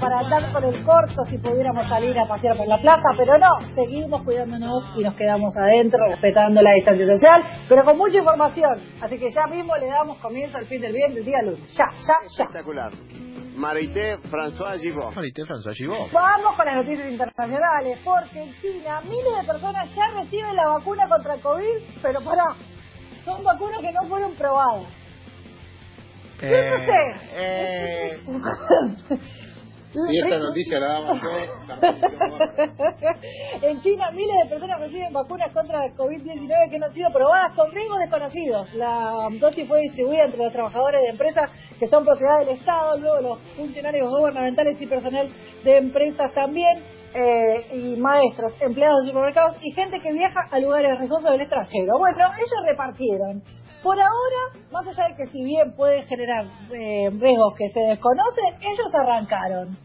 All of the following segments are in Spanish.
para andar con el corto si pudiéramos salir a pasear por la plaza, pero no, seguimos cuidándonos y nos quedamos adentro, respetando la distancia social, pero con mucha información. Así que ya mismo le damos comienzo al fin del bien del día lunes. Ya, ya, ya. Espectacular. Marité François Gibot. Marité François Gibot. Vamos con las noticias internacionales, porque en China miles de personas ya reciben la vacuna contra COVID, pero pará, son vacunas que no fueron probadas. Yo no sé. Eh, Si esta noticia la damos yo, en China, miles de personas reciben vacunas contra el COVID-19 que no han sido probadas con riesgos desconocidos. La dosis fue distribuida entre los trabajadores de empresas que son propiedad del Estado, luego los funcionarios gubernamentales y personal de empresas también. eh, y maestros, empleados de supermercados y gente que viaja a lugares riesgosos del extranjero. Bueno, ellos repartieron. Por ahora, más allá de que si bien puede generar eh, riesgos que se desconocen, ellos arrancaron.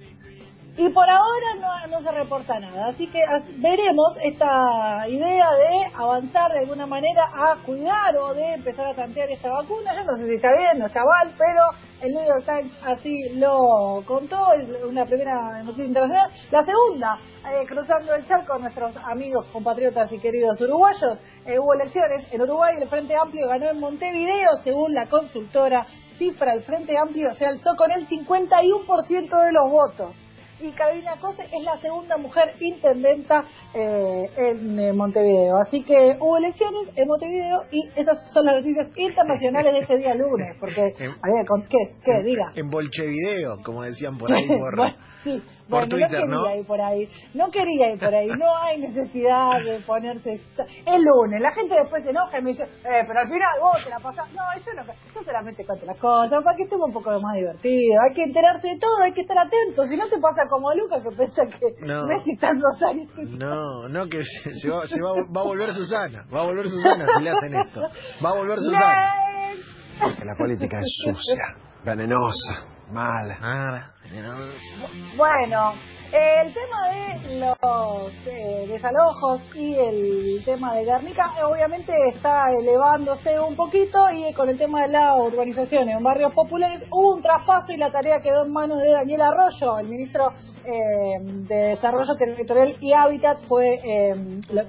Y por ahora no, se reporta nada. Así que veremos esta idea de avanzar de alguna manera a cuidar o de empezar a tantear esta vacuna. Yo no sé si está bien, no está mal, pero el New York Times así lo contó, una primera noticia internacional. La segunda, eh, cruzando el charco nuestros amigos, compatriotas y queridos uruguayos, eh, hubo elecciones en Uruguay el Frente Amplio ganó en Montevideo, según la consultora cifra, el Frente Amplio se alzó con el 51% de los votos y Carolina Cose es la segunda mujer intendenta eh, en eh, Montevideo. Así que hubo elecciones en Montevideo y esas son las noticias internacionales de este día lunes. Porque, a ver, ¿con qué? ¿Qué? Diga. En Bolchevideo, como decían por ahí por, Bueno, sí. por Bueno, Twitter, no ¿no? quería ir por ahí. No quería ir por ahí. No hay necesidad de ponerse. El lunes. La gente después se enoja y me dice, eh, pero al final vos te la pasás. No, yo no. Yo solamente cuento las cosas para que estemos un poco más divertido. Hay que enterarse de todo, hay que estar atentos. Si no te pasa como Lucas que piensa que No. Messi está en Rosario. No, no, que se, se va, se va, va a volver Susana. Va a volver Susana si le hacen esto. Va a volver Susana. Next. Que la política es sucia, venenosa, mala. Nada. Bueno, el tema de los eh, desalojos y el tema de Guernica eh, obviamente está elevándose un poquito y con el tema de la urbanización en barrios populares hubo un traspaso y la tarea quedó en manos de Daniel Arroyo, el ministro eh, de Desarrollo Territorial y Hábitat fue eh,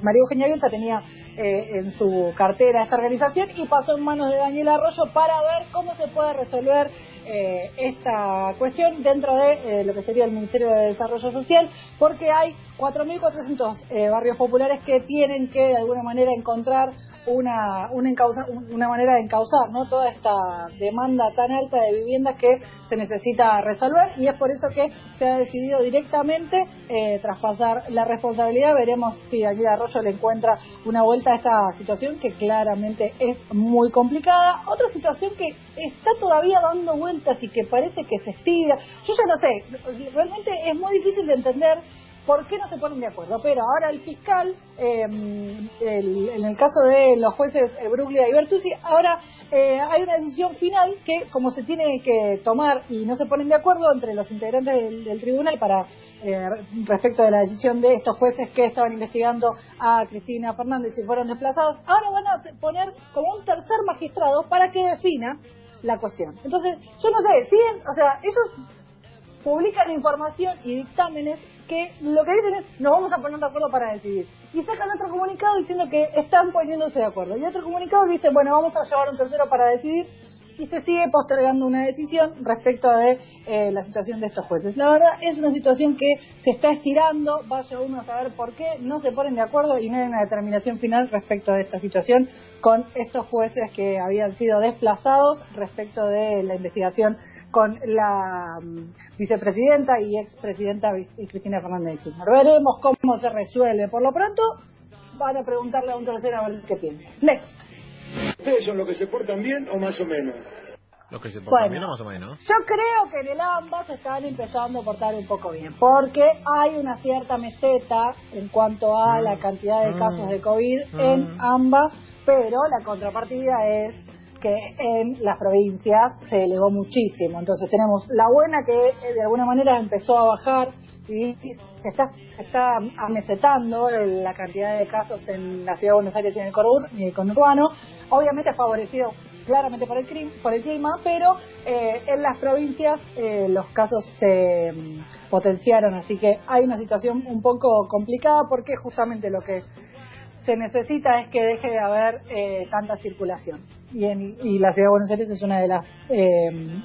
María Eugenia Bielsa tenía eh, en su cartera esta organización y pasó en manos de Daniel Arroyo para ver cómo se puede resolver eh, esta cuestión dentro de eh, lo que sería el Ministerio de Desarrollo Social, porque hay 4.400 eh, barrios populares que tienen que de alguna manera encontrar una una, encausa- una manera de encauzar ¿no? toda esta demanda tan alta de viviendas que se necesita resolver y es por eso que se ha decidido directamente eh, traspasar la responsabilidad. Veremos si Daniel Arroyo le encuentra una vuelta a esta situación que claramente es muy complicada. Otra situación que está todavía dando vueltas y que parece que se estira. Yo ya no sé, realmente es muy difícil de entender por qué no se ponen de acuerdo. Pero ahora el fiscal, eh, el- en el caso de los jueces eh, Bruglia y Bertuzzi, ahora eh, hay una decisión final que, como se tiene que tomar y no se ponen de acuerdo entre los integrantes del, tribunal para eh, respecto de la decisión de estos jueces que estaban investigando a Cristina Fernández y fueron desplazados, ahora van a poner como un tercer magistrado para que defina la cuestión. Entonces, yo no sé, siguen, o sea, ellos publican información y dictámenes que lo que dicen es nos vamos a poner de acuerdo para decidir. Y sacan otro comunicado diciendo que están poniéndose de acuerdo. Y otro comunicado dice, bueno, vamos a llevar un tercero para decidir. Y se sigue postergando una decisión respecto de eh, la situación de estos jueces. La verdad es una situación que se está estirando, vaya uno a saber por qué, no se ponen de acuerdo y no hay una determinación final respecto de esta situación con estos jueces que habían sido desplazados respecto de la investigación con la mm, vicepresidenta y expresidenta Cristina Fernández de Kirchner. Veremos cómo se resuelve. Por lo pronto, van a preguntarle a un tercero a ver qué piensa. Next. ¿Ustedes son los que se portan bien o más o menos? Los que se portan Bueno. bien, ¿no? más o menos. Yo creo que en el AMBA se están empezando a portar un poco bien, porque hay una cierta meseta en cuanto a Mm. la cantidad de Mm. casos de COVID Mm. en AMBA, pero la contrapartida es que en las provincias se elevó muchísimo. Entonces tenemos la buena que eh, de alguna manera empezó a bajar y está, está amesetando la cantidad de casos en la ciudad de Buenos Aires y en el, corur- y el conurbano. Obviamente favorecido claramente por el, por el clima, pero eh, en las provincias eh, los casos se mm, potenciaron, así que hay una situación un poco complicada porque justamente lo que se necesita es que deje de haber eh, tanta circulación. Y, en, y la ciudad de Buenos Aires es una de las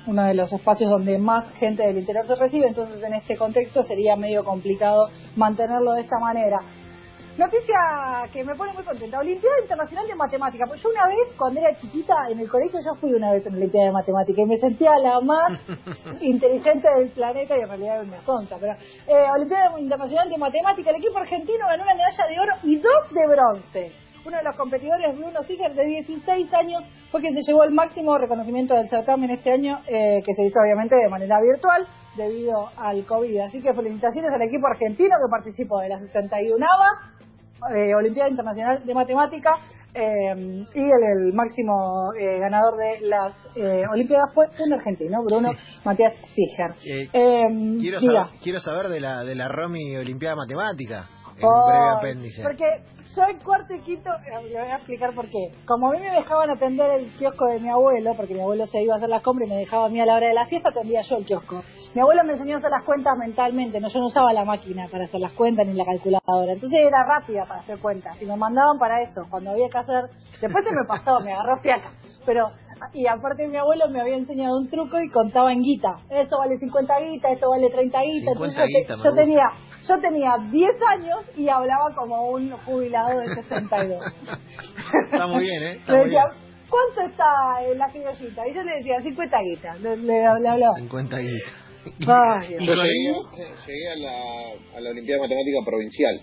uno de los espacios donde más gente del interior se recibe, entonces en este contexto sería medio complicado mantenerlo de esta manera. Noticia que me pone muy contenta. Olimpiada Internacional de Matemática. Pues yo una vez, cuando era chiquita, en el colegio, yo fui una vez en la Olimpiada de Matemática y me sentía la más inteligente del planeta y en realidad era una tonta. Pero eh, Olimpiada Internacional de Matemática, el equipo argentino ganó una medalla de oro y dos de bronce. Uno de los competidores, Bruno Siger, de 16 años, fue quien se llevó el máximo reconocimiento del certamen este año, eh, que se hizo obviamente de manera virtual debido al COVID. Así que felicitaciones al equipo argentino que participó de la 61 eh, Olimpiada Internacional de Matemática eh, y el, máximo eh, ganador de las Olimpiadas fue un argentino, Bruno Matías Figer. quiero, saber, quiero saber de la de la Romy Olimpiada Matemática. En un breve apéndice. Porque soy cuarto y quinto, le voy a explicar por qué. Como a mí me dejaban atender el kiosco de mi abuelo, porque mi abuelo se iba a hacer las compras y me dejaba a mí a la hora de la fiesta, atendía yo el kiosco. Mi abuelo me enseñó a hacer las cuentas mentalmente, no yo no usaba la máquina para hacer las cuentas ni la calculadora. Entonces era rápida para hacer cuentas y me mandaban para eso, cuando había que hacer... Después se me pasó, me agarró fiaca. Pero y aparte mi abuelo me había enseñado un truco y contaba en guita. Esto vale 50 guitas, esto vale 30 guitas. Entonces yo, tenía yo tenía 10 años y hablaba como un jubilado de 62. Está muy bien, ¿eh? decía, ¿cuánto está la criollita? Y yo le decía, 50 guitas. Le, le, hablaba. 50 guitas. yo llegué, a, la, a la Olimpiada Matemática Provincial.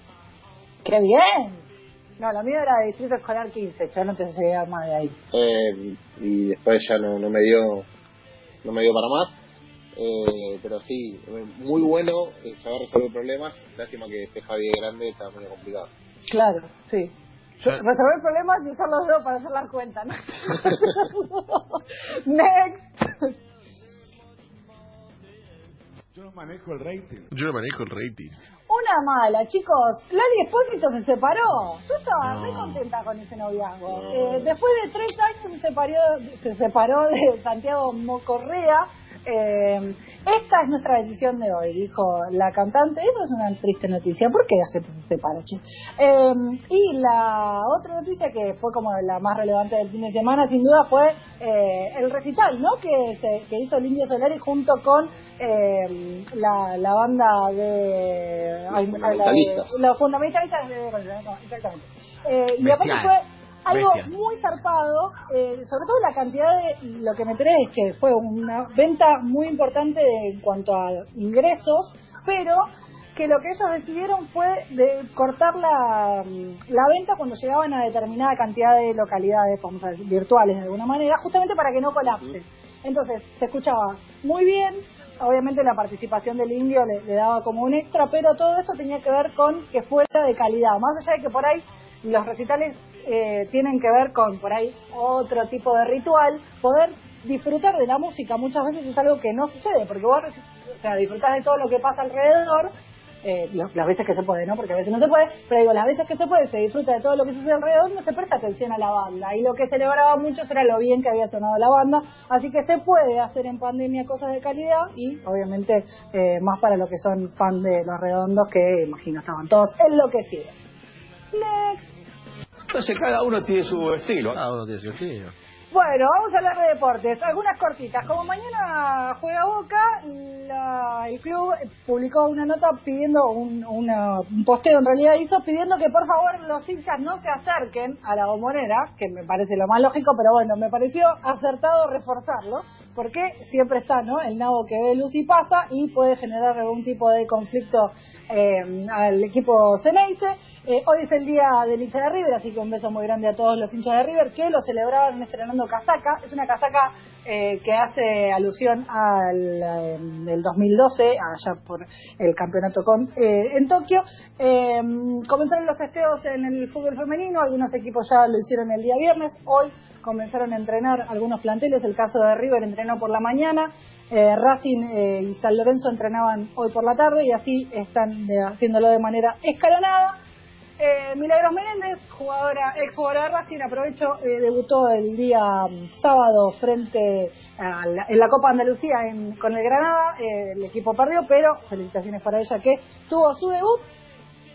¡Qué bien! No, la mía era de Distrito Escolar 15, ya no te llegué más de ahí. Eh, y después ya no, no me dio no me dio para más eh, pero sí, muy bueno eh, saber resolver problemas. Lástima que este Javi grande está muy complicado. Claro, sí. Resolver problemas y usar los dedos para hacer la cuenta, ¿no? Next. Yo no manejo el rating. Yo no manejo el rating. Una mala, chicos. Lali Espósito se separó. Yo estaba muy contenta con ese noviazgo. Eh, después de tres años se separó, se separó de Santiago Mocorrea eh, esta es nuestra decisión de hoy, dijo la cantante. Eso es una triste noticia. ¿Por qué la gente se separa, eh, y la otra noticia que fue como la más relevante del fin de semana, sin duda, fue eh, el recital, ¿no? Que, se, que hizo el Indio Solari junto con eh, la, la, banda de, los fundamentalistas de, exactamente. Eh, y aparte fue algo muy zarpado, eh, sobre todo la cantidad de, lo que me enteré es que fue una venta muy importante en cuanto a ingresos, pero que lo que ellos decidieron fue de cortar la, la venta cuando llegaban a determinada cantidad de localidades, vamos a decir, virtuales de alguna manera, justamente para que no colapse. Entonces, se escuchaba muy bien, obviamente la participación del indio le, le, daba como un extra, pero todo esto tenía que ver con que fuera de calidad, más allá de que por ahí los recitales eh, tienen que ver con por ahí otro tipo de ritual, poder disfrutar de la música muchas veces es algo que no sucede, porque vos o sea, disfrutás de todo lo que pasa alrededor, eh, las veces que se puede, ¿no? Porque a veces no se puede, pero digo, las veces que se puede, se disfruta de todo lo que sucede alrededor, no se presta atención a la banda. Y lo que celebraba mucho era lo bien que había sonado la banda, así que se puede hacer en pandemia cosas de calidad y obviamente eh, más para los que son fan de Los Redondos, que imagino estaban todos enloquecidos. Next. Entonces cada uno tiene su estilo. Cada uno tiene su estilo. Bueno, vamos a hablar de deportes. Algunas cortitas. Como mañana juega Boca, el club publicó una nota pidiendo, un, un posteo en realidad hizo, pidiendo que por favor los hinchas no se acerquen a la bombonera, que me parece lo más lógico, pero bueno, me pareció acertado reforzarlo porque siempre está ¿no? el nabo que ve luz y pasa y puede generar algún tipo de conflicto eh, al equipo Ceneice. Eh, hoy es el día del hincha de River, así que un beso muy grande a todos los hinchas de River que lo celebraban estrenando casaca. Es una casaca eh, que hace alusión al del 2012, allá por el campeonato con, en Tokio. comenzaron los festejos en el fútbol femenino, algunos equipos ya lo hicieron el día viernes. Hoy comenzaron a entrenar algunos planteles, el caso de River entrenó por la mañana, eh, Racing eh, y San Lorenzo entrenaban hoy por la tarde y así están haciéndolo de manera escalonada. Eh, Milagros Menéndez, jugadora, ex jugadora de Racing, aprovecho, eh, debutó el día mm, sábado frente a en la Copa Andalucía en- con el Granada. Eh, el equipo perdió, pero felicitaciones para ella que tuvo su debut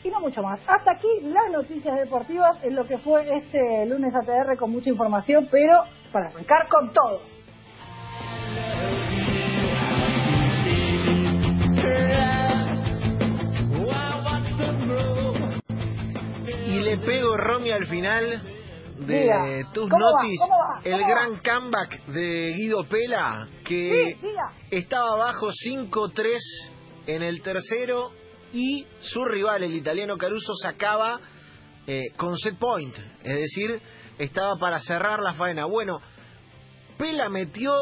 y no mucho más. Hasta aquí las noticias deportivas en lo que fue este lunes ATR con mucha información, pero para arrancar con todo. Y le pego, Romy, al final de Diga, tus notis ¿Cómo va? el gran comeback de Guido Pela, que Sí, estaba abajo 5-3 en el tercero y su rival, el italiano Caruso, sacaba eh, con set point, es decir, estaba para cerrar la faena. Bueno, Pela metió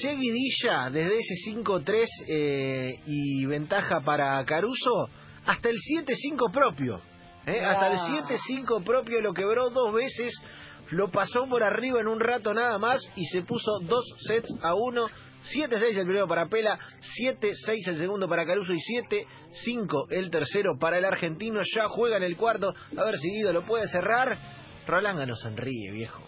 seguidilla desde ese 5-3 eh, y ventaja para Caruso hasta el 7-5 propio. ¿eh? Hasta el Ah. 7-5 propio lo quebró dos veces, lo pasó por arriba en un rato nada más y se puso dos sets a uno. 7-6 el primero para Pela, 7-6 el segundo para Caruso y 7-5 el tercero para el argentino. Ya juega en el cuarto. A ver si Guido lo puede cerrar. Rolanga no sonríe, viejo.